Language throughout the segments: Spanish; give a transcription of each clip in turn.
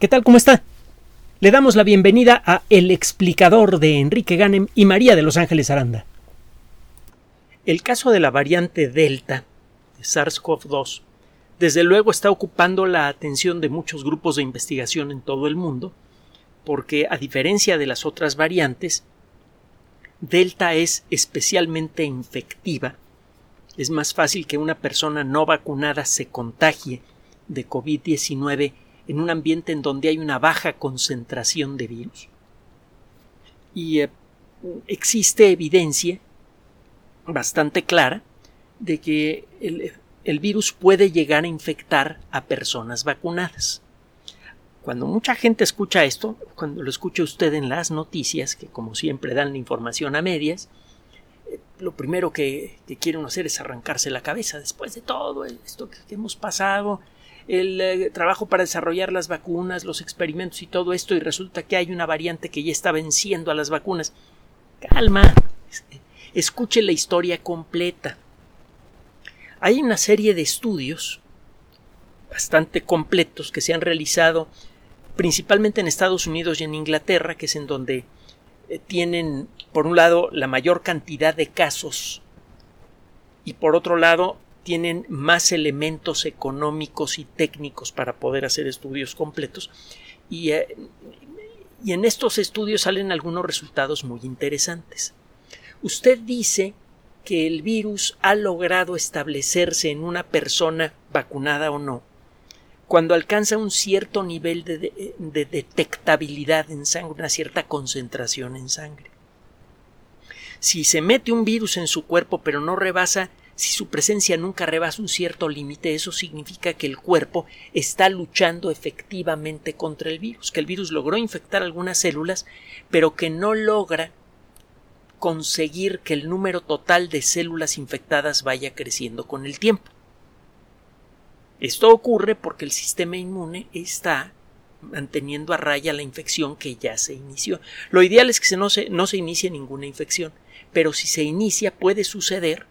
¿Qué tal? ¿Cómo está? Le damos la bienvenida a El explicador de Enrique Ganem y María de Los Ángeles Aranda. El caso de la variante Delta de SARS-CoV-2 desde luego está ocupando la atención de muchos grupos de investigación en todo el mundo, porque a diferencia de las otras variantes, Delta es especialmente infectiva. Es más fácil que una persona no vacunada se contagie de COVID-19 en un ambiente en donde hay una baja concentración de virus. Y eh, existe evidencia bastante clara de que el, el virus puede llegar a infectar a personas vacunadas. Cuando mucha gente escucha esto, cuando lo escucha usted en las noticias, que como siempre dan la información a medias, eh, lo primero que, quieren hacer es arrancarse la cabeza después de todo esto que hemos pasado, el eh, trabajo para desarrollar las vacunas, los experimentos y todo esto, y resulta que hay una variante que ya está venciendo a las vacunas. Calma, escuche la historia completa. Hay una serie de estudios bastante completos que se han realizado principalmente en Estados Unidos y en Inglaterra, que es en donde eh, tienen, por un lado, la mayor cantidad de casos y por otro lado, tienen más elementos económicos y técnicos para poder hacer estudios completos y, eh, y en estos estudios salen algunos resultados muy interesantes. Usted dice que el virus ha logrado establecerse en una persona vacunada o no cuando alcanza un cierto nivel de, detectabilidad en sangre, una cierta concentración en sangre. Si se mete un virus en su cuerpo pero no rebasa, si su presencia nunca rebasa un cierto límite, eso significa que el cuerpo está luchando efectivamente contra el virus, que el virus logró infectar algunas células, pero que no logra conseguir que el número total de células infectadas vaya creciendo con el tiempo. Esto ocurre porque el sistema inmune está manteniendo a raya la infección que ya se inició. Lo ideal es que no se, no se inicie ninguna infección, pero si se inicia puede suceder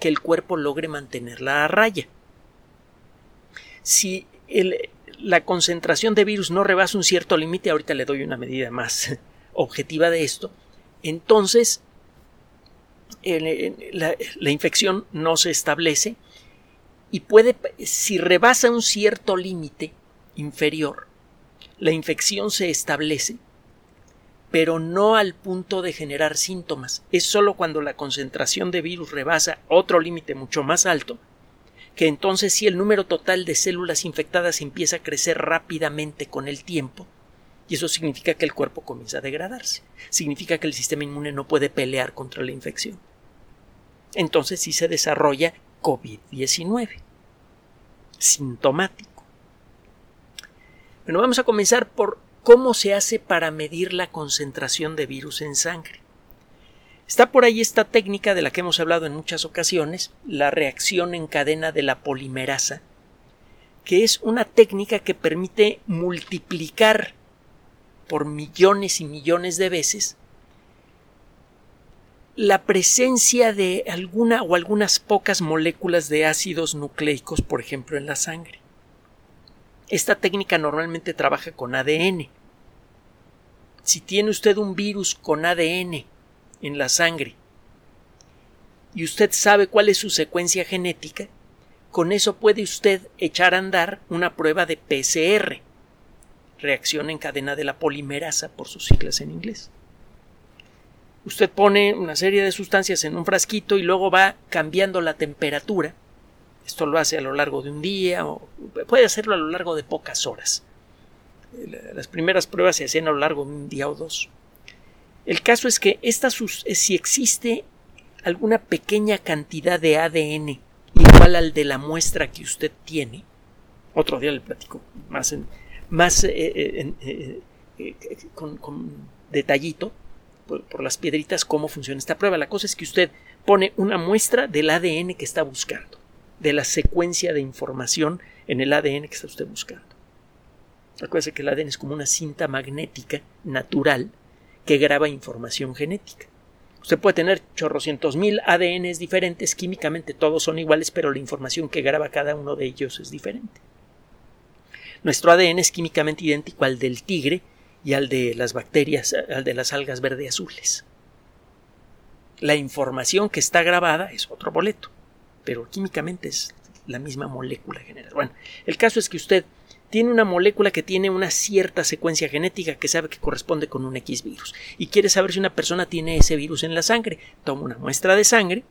que el cuerpo logre mantenerla a raya. Si la concentración de virus no rebasa un cierto límite, ahorita le doy una medida más objetiva de esto, entonces la infección no se establece y puede, si rebasa un cierto límite inferior, la infección se establece, pero no al punto de generar síntomas. Es sólo cuando la concentración de virus rebasa otro límite mucho más alto, que entonces si el número total de células infectadas empieza a crecer rápidamente con el tiempo, y eso significa que el cuerpo comienza a degradarse, significa que el sistema inmune no puede pelear contra la infección. Entonces sí se desarrolla COVID-19. Sintomático. Bueno, vamos a comenzar por cómo se hace para medir la concentración de virus en sangre. Está por ahí esta técnica de la que hemos hablado en muchas ocasiones, la reacción en cadena de la polimerasa, que es una técnica que permite multiplicar por millones y millones de veces la presencia de alguna o algunas pocas moléculas de ácidos nucleicos, por ejemplo, en la sangre. Esta técnica normalmente trabaja con ADN. Si tiene usted un virus con ADN en la sangre y usted sabe cuál es su secuencia genética, con eso puede usted echar a andar una prueba de PCR, reacción en cadena de la polimerasa por sus siglas en inglés usted pone una serie de sustancias en un frasquito y luego va cambiando la temperatura. Esto lo hace a lo largo de un día o puede hacerlo a lo largo de pocas horas. Las primeras pruebas se hacían a lo largo de un día o dos. El caso es que esta, si existe alguna pequeña cantidad de ADN igual al de la muestra que usted tiene, otro día le platico más, más eh, eh, eh, con, con detallito, por, las piedritas cómo funciona esta prueba. La cosa es que usted pone una muestra del ADN que está buscando, de la secuencia de información en el ADN que está usted buscando. Acuérdese que el ADN es como una cinta magnética natural que graba información genética. Usted puede tener chorrocientos mil ADNs diferentes, químicamente todos son iguales, pero la información que graba cada uno de ellos es diferente. Nuestro ADN es químicamente idéntico al del tigre y al de las bacterias, al de las algas verde azules. La información que está grabada es otro boleto, pero químicamente es la misma molécula general. Bueno, el caso es que usted tiene una molécula que tiene una cierta secuencia genética que sabe que corresponde con un X virus y quiere saber si una persona tiene ese virus en la sangre. Toma una muestra de sangre.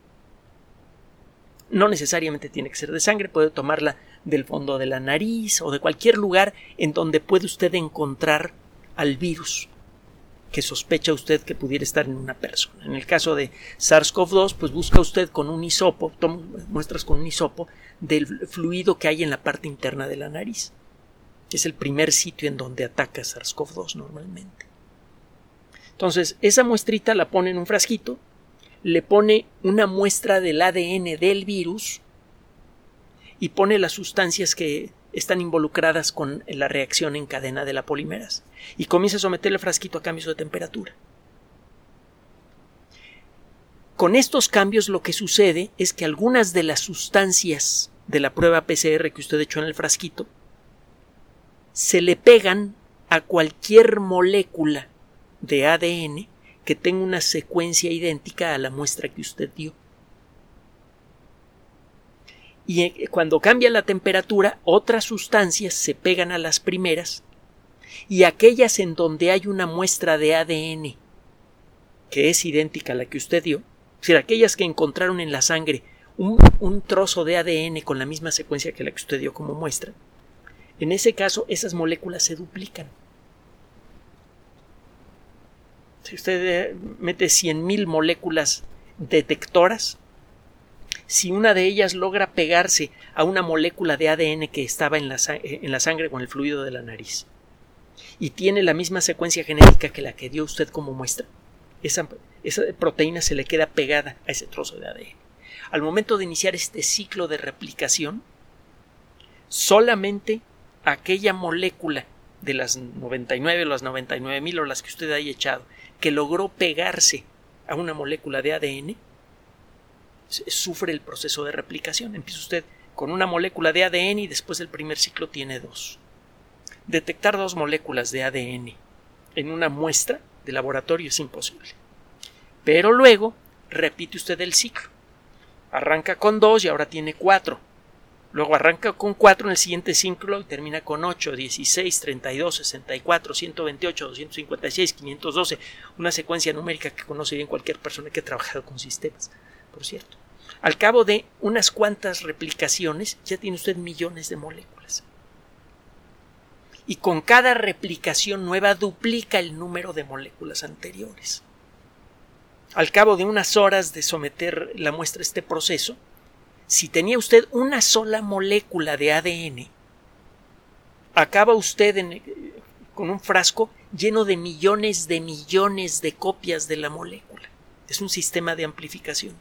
No necesariamente tiene que ser de sangre, puede tomarla del fondo de la nariz o de cualquier lugar en donde puede usted encontrar al virus que sospecha usted que pudiera estar en una persona. En el caso de SARS-CoV-2, pues busca usted con un hisopo, toma muestras con un hisopo del fluido que hay en la parte interna de la nariz. Es el primer sitio en donde ataca SARS-CoV-2 normalmente. Entonces, esa muestrita la pone en un frasquito, le pone una muestra del ADN del virus y pone las sustancias que están involucradas con la reacción en cadena de la polimeras y comienza a someter el frasquito a cambios de temperatura. Con estos cambios lo que sucede es que algunas de las sustancias de la prueba PCR que usted echó en el frasquito se le pegan a cualquier molécula de ADN que tenga una secuencia idéntica a la muestra que usted dio. Y eh, cuando cambia la temperatura, otras sustancias se pegan a las primeras y aquellas en donde hay una muestra de ADN que es idéntica a la que usted dio, es decir, aquellas que encontraron en la sangre un, un trozo de ADN con la misma secuencia que la que usted dio como muestra, en ese caso esas moléculas se duplican. Si usted eh, mete 100.000 moléculas detectoras, si una de ellas logra pegarse a una molécula de ADN que estaba en la, eh, en la sangre con el fluido de la nariz y tiene la misma secuencia genética que la que dio usted como muestra, esa, esa proteína se le queda pegada a ese trozo de ADN. Al momento de iniciar este ciclo de replicación, solamente aquella molécula de las 99 o las 99 mil o las que usted haya echado que logró pegarse a una molécula de ADN sufre el proceso de replicación. Empieza usted con una molécula de ADN y después del primer ciclo tiene dos. Detectar dos moléculas de ADN en una muestra de laboratorio es imposible. Pero luego repite usted el ciclo. Arranca con dos y ahora tiene cuatro. Luego arranca con 4 en el siguiente ciclo y termina con 8, 16, 32, 64, 128, 256, 512, una secuencia numérica que conoce bien cualquier persona que ha trabajado con sistemas por cierto. Al cabo de unas cuantas replicaciones ya tiene usted millones de moléculas. Y con cada replicación nueva duplica el número de moléculas anteriores. Al cabo de unas horas de someter la muestra a este proceso, si tenía usted una sola molécula de ADN, acaba usted con un frasco lleno de millones de millones de copias de la molécula. Es un sistema de amplificación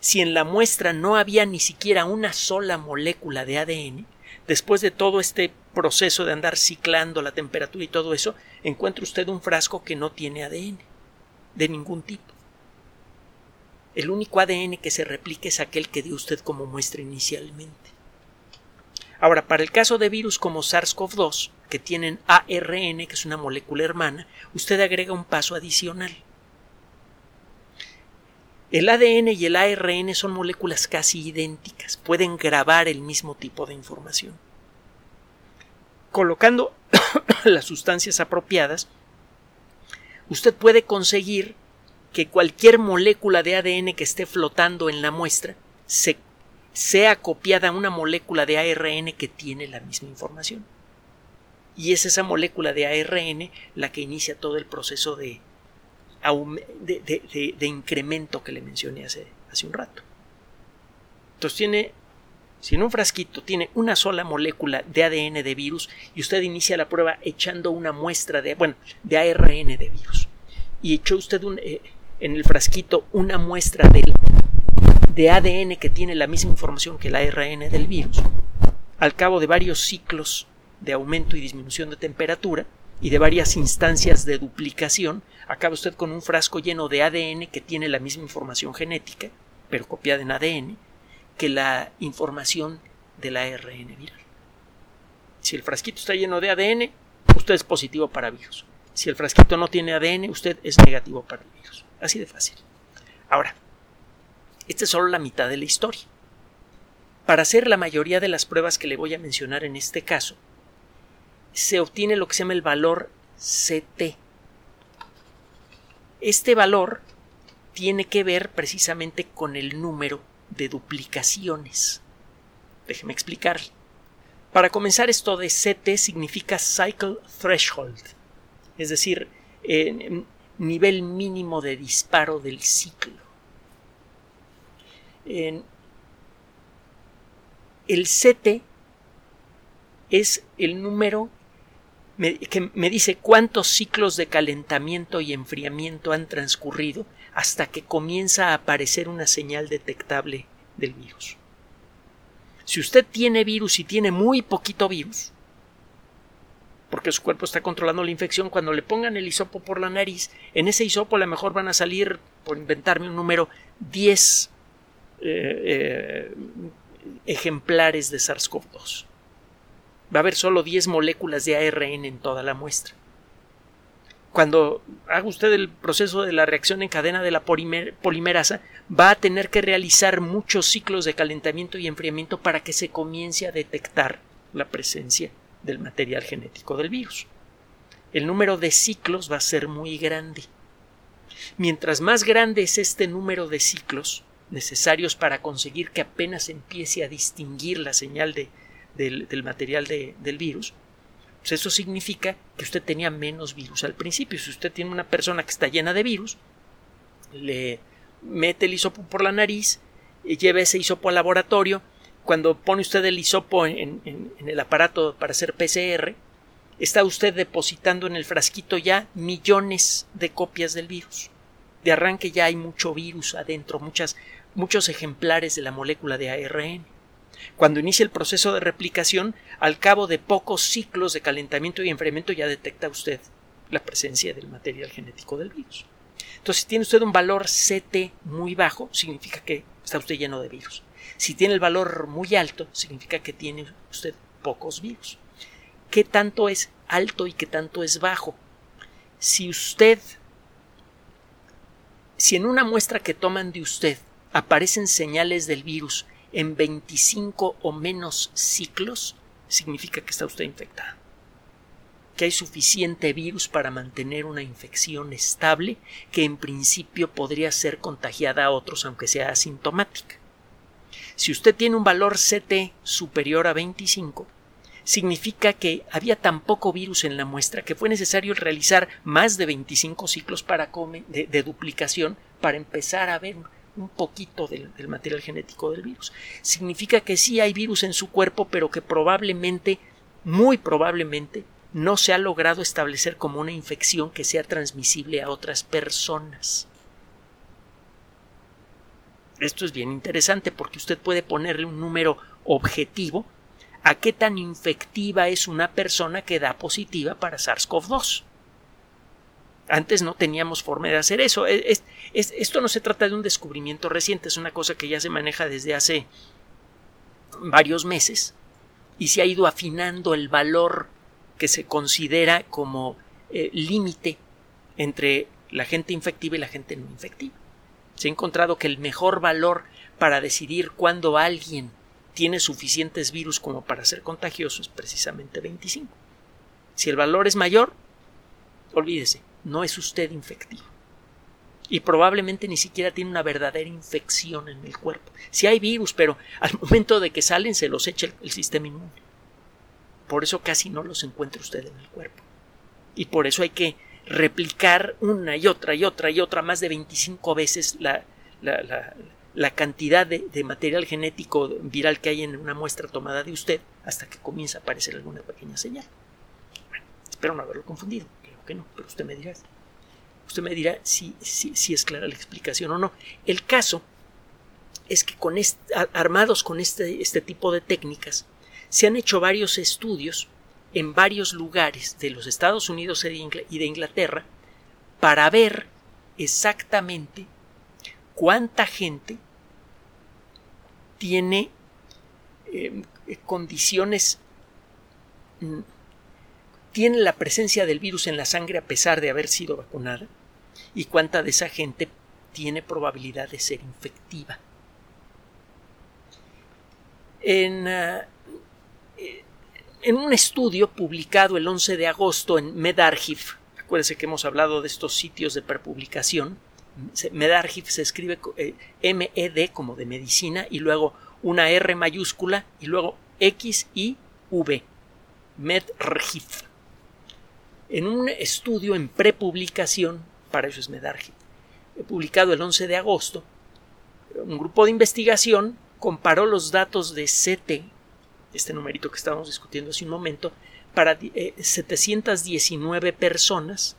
si en la muestra no había ni siquiera una sola molécula de ADN, después de todo este proceso de andar ciclando la temperatura y todo eso, encuentra usted un frasco que no tiene ADN de ningún tipo. El único ADN que se replica es aquel que dio usted como muestra inicialmente. Ahora, para el caso de virus como SARS-CoV-2, que tienen ARN, que es una molécula hermana, usted agrega un paso adicional. El ADN y el ARN son moléculas casi idénticas, pueden grabar el mismo tipo de información. Colocando las sustancias apropiadas, usted puede conseguir que cualquier molécula de ADN que esté flotando en la muestra sea copiada a una molécula de ARN que tiene la misma información. Y es esa molécula de ARN la que inicia todo el proceso de de, incremento que le mencioné hace, hace un rato. Entonces tiene, si en un frasquito tiene una sola molécula de ADN de virus y usted inicia la prueba echando una muestra de, bueno, de ARN de virus y echó usted eh, en el frasquito una muestra de, ADN que tiene la misma información que el ARN del virus, al cabo de varios ciclos de aumento y disminución de temperatura, y de varias instancias de duplicación, acaba usted con un frasco lleno de ADN que tiene la misma información genética, pero copiada en ADN, que la información del ARN viral. Si el frasquito está lleno de ADN, usted es positivo para virus. Si el frasquito no tiene ADN, usted es negativo para el virus. De fácil. Ahora, esta es solo la mitad de la historia. Para hacer la mayoría de las pruebas que le voy a mencionar en este caso, se obtiene lo que se llama el valor CT. Este valor tiene que ver precisamente con el número de duplicaciones. Déjeme explicarle. Para comenzar, esto de CT significa Cycle Threshold, es decir, nivel mínimo de disparo del ciclo. el CT es el número que me dice cuántos ciclos de calentamiento y enfriamiento han transcurrido hasta que comienza a aparecer una señal detectable del virus. Si usted tiene virus y tiene muy poquito virus, porque su cuerpo está controlando la infección, cuando le pongan el hisopo por la nariz, en ese hisopo a lo mejor van a salir, por inventarme un número, 10 eh, eh, ejemplares de SARS-CoV-2. Va a haber solo 10 moléculas de ARN en toda la muestra. Cuando haga usted el proceso de la reacción en cadena de la polimerasa, va a tener que realizar muchos ciclos de calentamiento y enfriamiento para que se comience a detectar la presencia del material genético del virus. El número de ciclos va a ser muy grande. Mientras más grande es este número de ciclos necesarios para conseguir que apenas empiece a distinguir la señal de, del, material del virus, pues eso significa que usted tenía menos virus al principio. Si usted tiene una persona que está llena de virus, le mete el hisopo por la nariz, lleva ese hisopo al laboratorio, cuando pone usted el hisopo en, en, el aparato para hacer PCR, está usted depositando en el frasquito ya millones de copias del virus. De arranque ya hay mucho virus adentro, muchas, muchos ejemplares de la molécula de ARN. Cuando inicia el proceso de replicación, al cabo de pocos ciclos de calentamiento y enfriamiento ya detecta usted la presencia del material genético del virus. Entonces, si tiene usted un valor CT muy bajo, significa que está usted lleno de virus. Si tiene el valor muy alto, significa que tiene usted pocos virus. ¿Qué tanto es alto y qué tanto es bajo? Si usted, si en una muestra que toman de usted aparecen señales del virus en 25 o menos ciclos, significa que está usted infectado. Que hay suficiente virus para mantener una infección estable que en principio podría ser contagiada a otros aunque sea asintomática. Si usted tiene un valor CT superior a 25, significa que había tan poco virus en la muestra que fue necesario realizar más de 25 ciclos para de, duplicación para empezar a ver un poquito del, material genético del virus. Significa que sí hay virus en su cuerpo, pero que probablemente, muy probablemente, no se ha logrado establecer como una infección que sea transmisible a otras personas. Esto es bien interesante porque usted puede ponerle un número objetivo a qué tan infectiva es una persona que da positiva para SARS-CoV-2. Antes no teníamos forma de hacer eso. esto no se trata de un descubrimiento reciente, es una cosa que ya se maneja desde hace varios meses y se ha ido afinando el valor que se considera como eh, límite entre la gente infectiva y la gente no infectiva. Se ha encontrado que el mejor valor para decidir cuándo alguien tiene suficientes virus como para ser contagioso es precisamente 25. Si el valor es mayor, olvídese, no es usted infectivo. Y probablemente ni siquiera tiene una verdadera infección en el cuerpo. Si hay virus, pero al momento de que salen se los echa el, sistema inmune. Por eso casi no los encuentra usted en el cuerpo. Y por eso hay que replicar una y otra y otra y otra más de 25 veces la, la, cantidad de, de, material genético viral que hay en una muestra tomada de usted hasta que comienza a aparecer alguna pequeña señal. Bueno, espero no haberlo confundido que no, pero usted me dirá, usted me dirá si, si, es clara la explicación o no. El caso es que con armados con este, este tipo de técnicas, se han hecho varios estudios en varios lugares de los Estados Unidos y de Inglaterra para ver exactamente cuánta gente tiene eh, condiciones mm, tiene la presencia del virus en la sangre a pesar de haber sido vacunada y cuánta de esa gente tiene probabilidad de ser infectiva. En, ah, eh, en un estudio publicado el 11 de agosto en MedArchive, acuérdense que hemos hablado de estos sitios de prepublicación, MedArchive se escribe eh, M-E-D como de medicina y luego una R mayúscula y luego X y V. En un estudio en prepublicación, para eso es MedArchive, publicado el 11 de agosto, un grupo de investigación comparó los datos de CT, este numerito que estábamos discutiendo hace un momento, para 719 eh, personas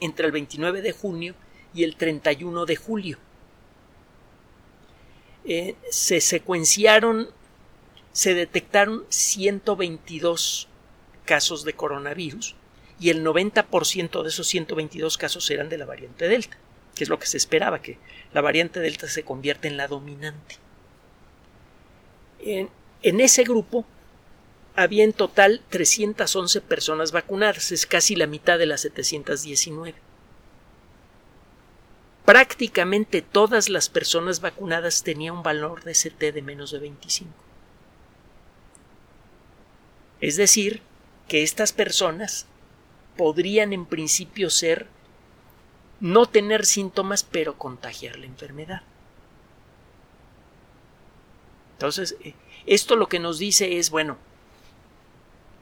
entre el 29 de junio y el 31 de julio. Eh, se secuenciaron, se detectaron 122 casos de coronavirus y el 90% de esos 122 casos eran de la variante Delta, que es lo que se esperaba, que la variante Delta se convierta en la dominante. En ese grupo había en total 311 personas vacunadas, es casi la mitad de las 719 prácticamente todas las personas vacunadas tenían un valor de CT de menos de 25. Es decir, que estas personas podrían en principio ser no tener síntomas pero contagiar la enfermedad. Entonces, eh, esto lo que nos dice es, bueno,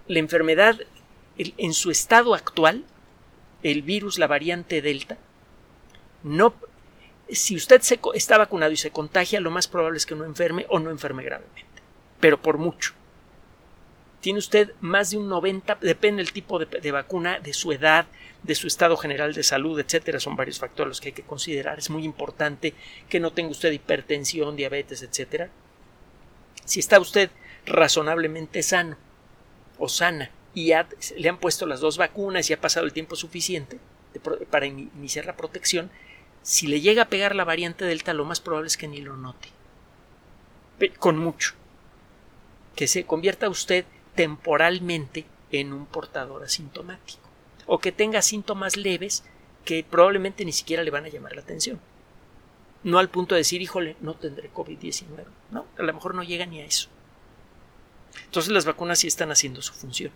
la enfermedad en su estado actual, el virus, la variante Delta, no, si usted se, está vacunado y se contagia, lo más probable es que no enferme o no enferme gravemente, pero por mucho. Tiene usted más de un 90, depende del tipo de, vacuna, de su edad, de su estado general de salud, etcétera. Son varios factores los que hay que considerar. Es muy importante que no tenga usted hipertensión, diabetes, etcétera. Si está usted razonablemente sano o sana y le han puesto las dos vacunas y ha pasado el tiempo suficiente para iniciar la protección, si le llega a pegar la variante Delta, lo más probable es que ni lo note. Con mucho. Que se convierta usted temporalmente en un portador asintomático. O que tenga síntomas leves que probablemente ni siquiera le van a llamar la atención. No al punto de decir, híjole, no tendré COVID-19. No, a lo mejor no llega ni a eso. Entonces las vacunas sí están haciendo su función.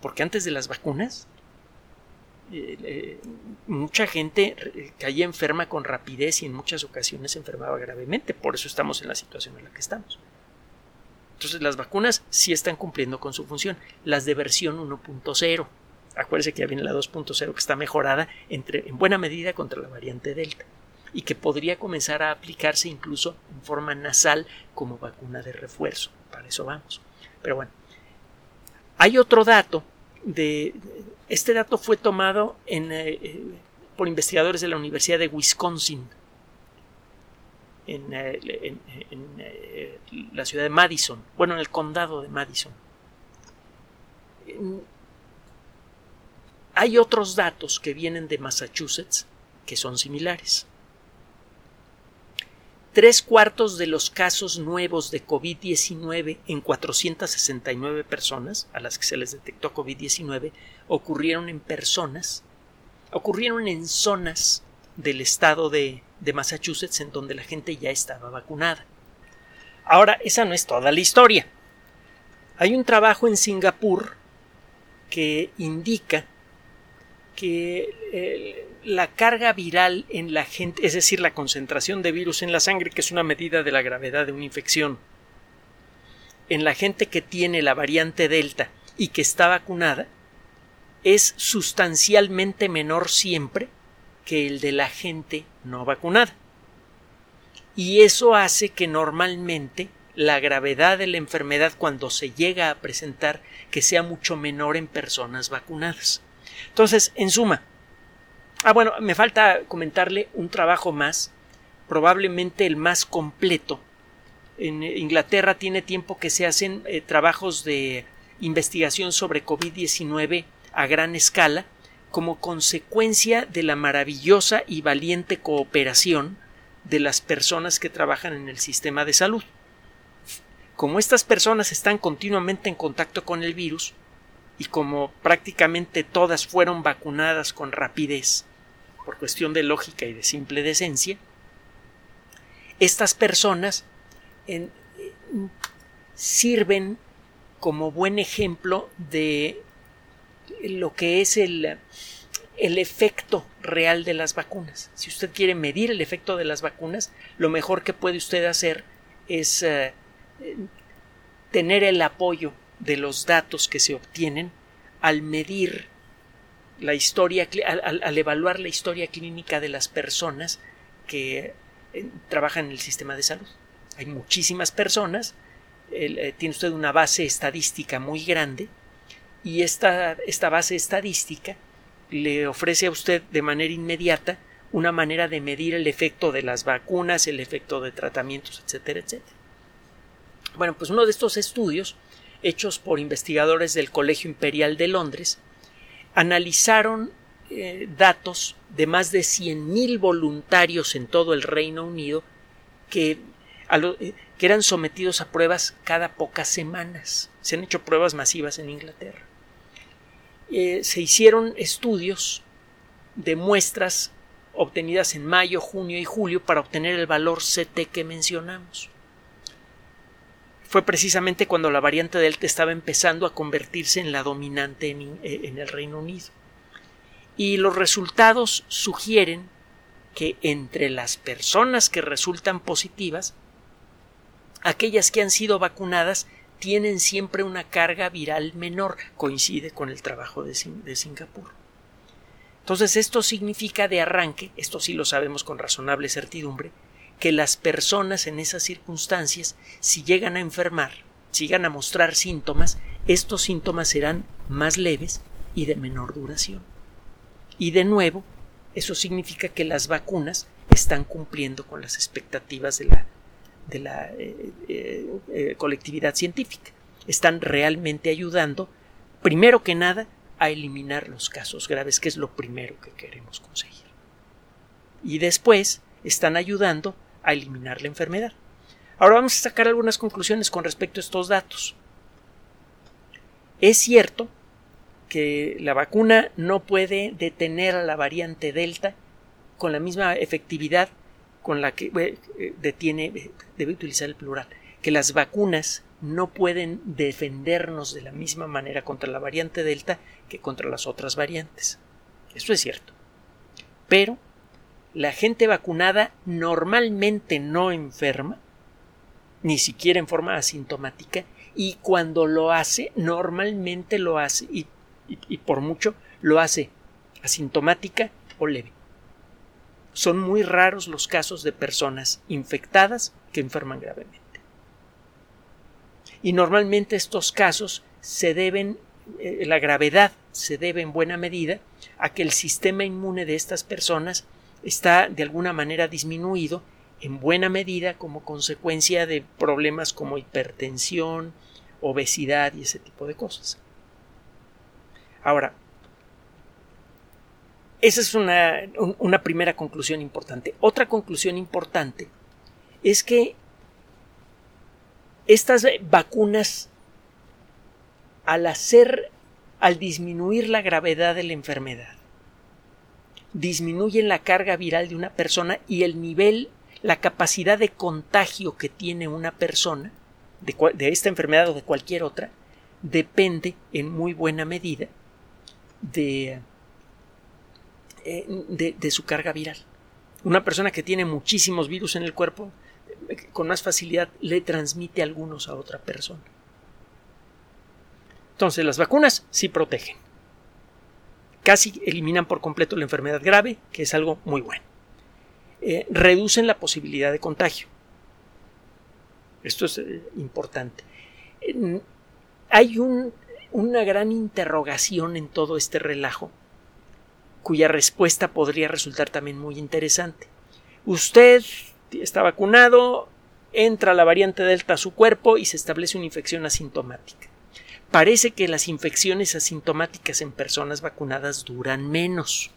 Porque antes de las vacunas, eh, eh, mucha gente eh, caía enferma con rapidez y en muchas ocasiones se enfermaba gravemente. Por eso estamos en la situación en la que estamos. Entonces las vacunas sí están cumpliendo con su función. Las de versión 1.0. Acuérdese que ya viene la 2.0 que está mejorada entre, en buena medida contra la variante Delta y que podría comenzar a aplicarse incluso en forma nasal como vacuna de refuerzo. Para eso vamos. Pero bueno, hay otro dato de, este dato fue tomado eh, eh, por investigadores de la Universidad de Wisconsin, en, eh, la ciudad de Madison, bueno, en el condado de Madison. Hay otros datos que vienen de Massachusetts que son similares. Tres cuartos de los casos nuevos de COVID-19 en 469 personas a las que se les detectó COVID-19 ocurrieron en personas, ocurrieron en zonas del estado de, de Massachusetts en donde la gente ya estaba vacunada. Ahora, esa no es toda la historia. Hay un trabajo en Singapur que indica que eh, la carga viral en la gente, es decir, la concentración de virus en la sangre, que es una medida de la gravedad de una infección, en la gente que tiene la variante Delta y que está vacunada, es sustancialmente menor siempre que el de la gente no vacunada. Y eso hace que normalmente la gravedad de la enfermedad cuando se llega a presentar que sea mucho menor en personas vacunadas. Entonces, en suma, ah, bueno, me falta comentarle un trabajo más, probablemente el más completo. En Inglaterra tiene tiempo que se hacen eh, trabajos de investigación sobre COVID-19 a gran escala como consecuencia de la maravillosa y valiente cooperación de las personas que trabajan en el sistema de salud como estas personas están continuamente en contacto con el virus y como prácticamente todas fueron vacunadas con rapidez por cuestión de lógica y de simple decencia, estas personas sirven como buen ejemplo de lo que es el, el efecto real de las vacunas. Si usted quiere medir el efecto de las vacunas, lo mejor que puede usted hacer es eh, tener el apoyo de los datos que se obtienen al medir la historia, al, evaluar la historia clínica de las personas que eh, trabajan en el sistema de salud. Hay muchísimas personas, eh, tiene usted una base estadística muy grande y esta, esta base estadística le ofrece a usted de manera inmediata una manera de medir el efecto de las vacunas, el efecto de tratamientos, etcétera, etcétera. Bueno, pues uno de estos estudios, hechos por investigadores del Colegio Imperial de Londres, analizaron eh, datos de más de 100.000 voluntarios en todo el Reino Unido que, eh, que eran sometidos a pruebas cada pocas semanas. Se han hecho pruebas masivas en Inglaterra. Eh, se hicieron estudios de muestras obtenidas en mayo, junio y julio para obtener el valor CT que mencionamos. Fue precisamente cuando la variante Delta estaba empezando a convertirse en la dominante en, eh, en el Reino Unido. Y los resultados sugieren que entre las personas que resultan positivas, aquellas que han sido vacunadas tienen siempre una carga viral menor, coincide con el trabajo de, Singapur. Entonces esto significa de arranque, esto sí lo sabemos con razonable certidumbre, que las personas en esas circunstancias, si llegan a enfermar, si llegan a mostrar síntomas, estos síntomas serán más leves y de menor duración. Y de nuevo, eso significa que las vacunas están cumpliendo con las expectativas de la de la eh, eh, eh, colectividad científica. Están realmente ayudando, primero que nada, a eliminar los casos graves, que es lo primero que queremos conseguir. Y después están ayudando a eliminar la enfermedad. Ahora vamos a sacar algunas conclusiones con respecto a estos datos. Es cierto que la vacuna no puede detener a la variante Delta con la misma efectividad con la que eh, detiene, eh, debe utilizar el plural, que las vacunas no pueden defendernos de la misma manera contra la variante Delta que contra las otras variantes. Esto es cierto. Pero la gente vacunada normalmente no enferma, ni siquiera en forma asintomática, y cuando lo hace, normalmente lo hace, y, y por mucho, lo hace asintomática o leve son muy raros los casos de personas infectadas que enferman gravemente. Y normalmente estos casos se deben, eh, la gravedad se debe en buena medida a que el sistema inmune de estas personas está de alguna manera disminuido en buena medida como consecuencia de problemas como hipertensión, obesidad y ese tipo de cosas. Ahora, esa es una, primera conclusión importante. Otra conclusión importante es que estas vacunas, al hacer, al disminuir la gravedad de la enfermedad, disminuyen la carga viral de una persona y el nivel, la capacidad de contagio que tiene una persona de, de esta enfermedad o de cualquier otra, depende en muy buena medida de eh, de, su carga viral. Una persona que tiene muchísimos virus en el cuerpo, eh, con más facilidad le transmite algunos a otra persona. Entonces, las vacunas sí protegen. Casi eliminan por completo la enfermedad grave, que es algo muy bueno. Eh, reducen la posibilidad de contagio. Esto es importante. hay una gran interrogación en todo este relajo cuya respuesta podría resultar también muy interesante. Usted está vacunado, entra la variante Delta a su cuerpo y se establece una infección asintomática. Parece que las infecciones asintomáticas en personas vacunadas duran menos.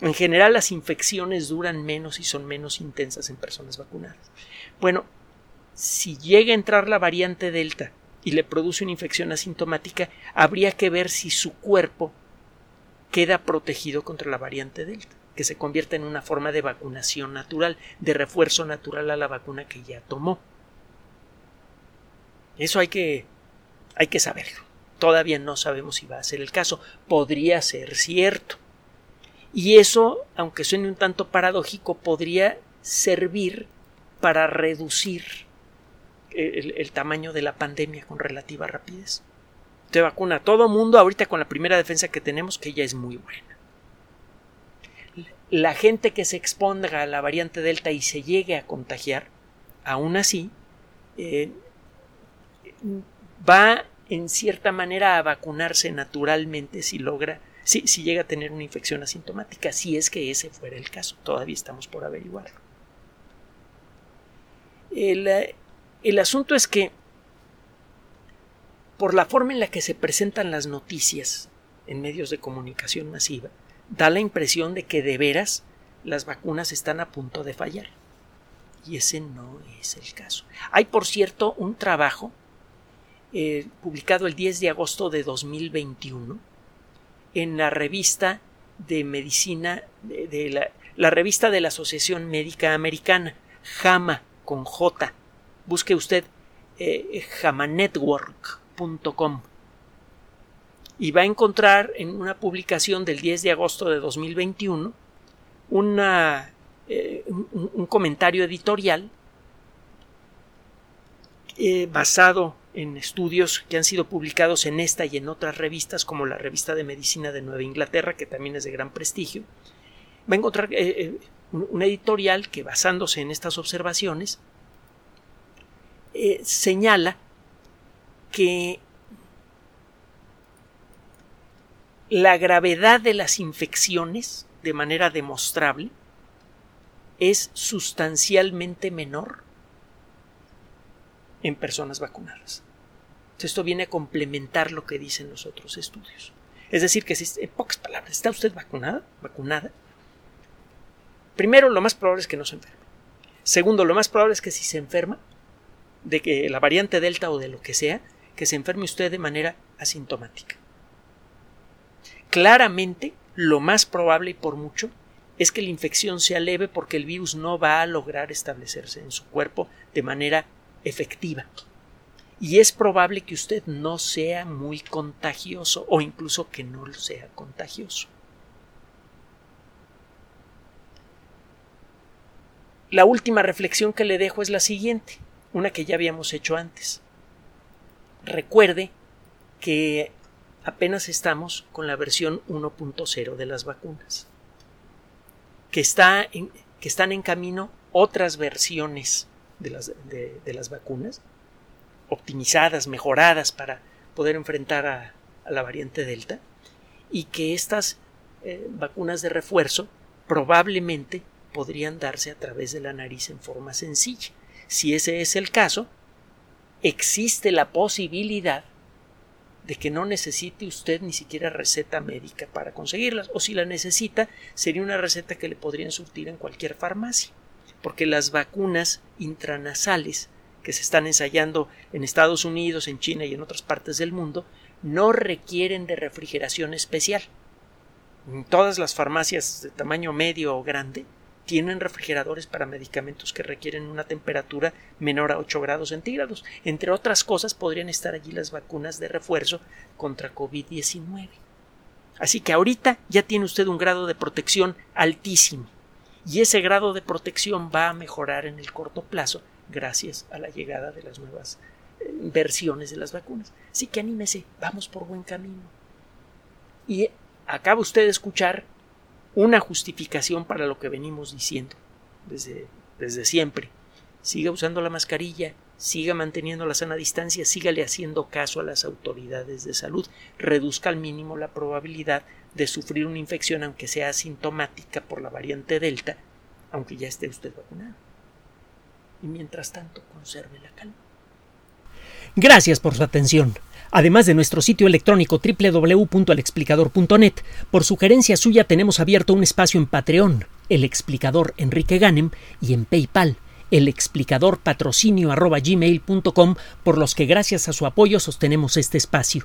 En general las infecciones duran menos y son menos intensas en personas vacunadas. Bueno, si llega a entrar la variante Delta y le produce una infección asintomática, habría que ver si su cuerpo queda protegido contra la variante Delta, que se convierta en una forma de vacunación natural, de refuerzo natural a la vacuna que ya tomó. Eso hay que, hay que saberlo. Todavía no sabemos si va a ser el caso. Podría ser cierto. Y eso, aunque suene un tanto paradójico, podría servir para reducir el, tamaño de la pandemia con relativa rapidez. Te vacuna a todo mundo ahorita con la primera defensa que tenemos, que ya es muy buena. La gente que se exponga a la variante Delta y se llegue a contagiar, aún así, eh, va en cierta manera a vacunarse naturalmente si logra, si, si llega a tener una infección asintomática, si es que ese fuera el caso. Todavía estamos por averiguarlo. El, el asunto es que, por la forma en la que se presentan las noticias en medios de comunicación masiva, da la impresión de que de veras las vacunas están a punto de fallar. Y ese no es el caso. Hay, por cierto, un trabajo eh, publicado el 10 de agosto de 2021 en la revista de medicina de, la, revista de la Asociación Médica Americana, JAMA con J, busque usted eh, jamanetwork.com y va a encontrar en una publicación del 10 de agosto de 2021 una, eh, un, comentario editorial eh, basado en estudios que han sido publicados en esta y en otras revistas como la revista de medicina de Nueva Inglaterra que también es de gran prestigio va a encontrar un editorial que basándose en estas observaciones eh, señala que la gravedad de las infecciones, de manera demostrable, es sustancialmente menor en personas vacunadas. Esto viene a complementar lo que dicen los otros estudios. Es decir, que si, en pocas palabras, ¿está usted vacunada? ¿Vacunada? Primero, lo más probable es que no se enferme. Segundo, lo más probable es que si se enferma, de que la variante Delta o de lo que sea, que se enferme usted de manera asintomática. Claramente, lo más probable y por mucho es que la infección sea leve porque el virus no va a lograr establecerse en su cuerpo de manera efectiva. Y es probable que usted no sea muy contagioso o incluso que no sea contagioso. La última reflexión que le dejo es la siguiente una que ya habíamos hecho antes. Recuerde que apenas estamos con la versión 1.0 de las vacunas, que, está que están en camino otras versiones de las, de, las vacunas, optimizadas, mejoradas para poder enfrentar a, la variante Delta, y que estas eh, vacunas de refuerzo probablemente podrían darse a través de la nariz en forma sencilla. Si ese es el caso, existe la posibilidad de que no necesite usted ni siquiera receta médica para conseguirlas, o si la necesita, sería una receta que le podrían surtir en cualquier farmacia, porque las vacunas intranasales que se están ensayando en Estados Unidos, en China y en otras partes del mundo, no requieren de refrigeración especial. Todas las farmacias de tamaño medio o grande tienen refrigeradores para medicamentos que requieren una temperatura menor a 8 grados centígrados. Entre otras cosas, podrían estar allí las vacunas de refuerzo contra COVID-19. Así que ahorita ya tiene usted un grado de protección altísimo. Y ese grado de protección va a mejorar en el corto plazo gracias a la llegada de las nuevas eh, versiones de las vacunas. Así que anímese, vamos por buen camino. Y acaba usted de escuchar una justificación para lo que venimos diciendo desde, desde siempre. Siga usando la mascarilla, siga manteniendo la sana distancia, sígale haciendo caso a las autoridades de salud, reduzca al mínimo la probabilidad de sufrir una infección aunque sea asintomática por la variante Delta, aunque ya esté usted vacunado. Y mientras tanto, conserve la calma. Gracias por su atención además de nuestro sitio electrónico www.alexplicador.net. Por sugerencia suya tenemos abierto un espacio en Patreon, el explicador Enrique Ganem, y en PayPal, elexplicadorpatrocinio.gmail.com por los que gracias a su apoyo sostenemos este espacio.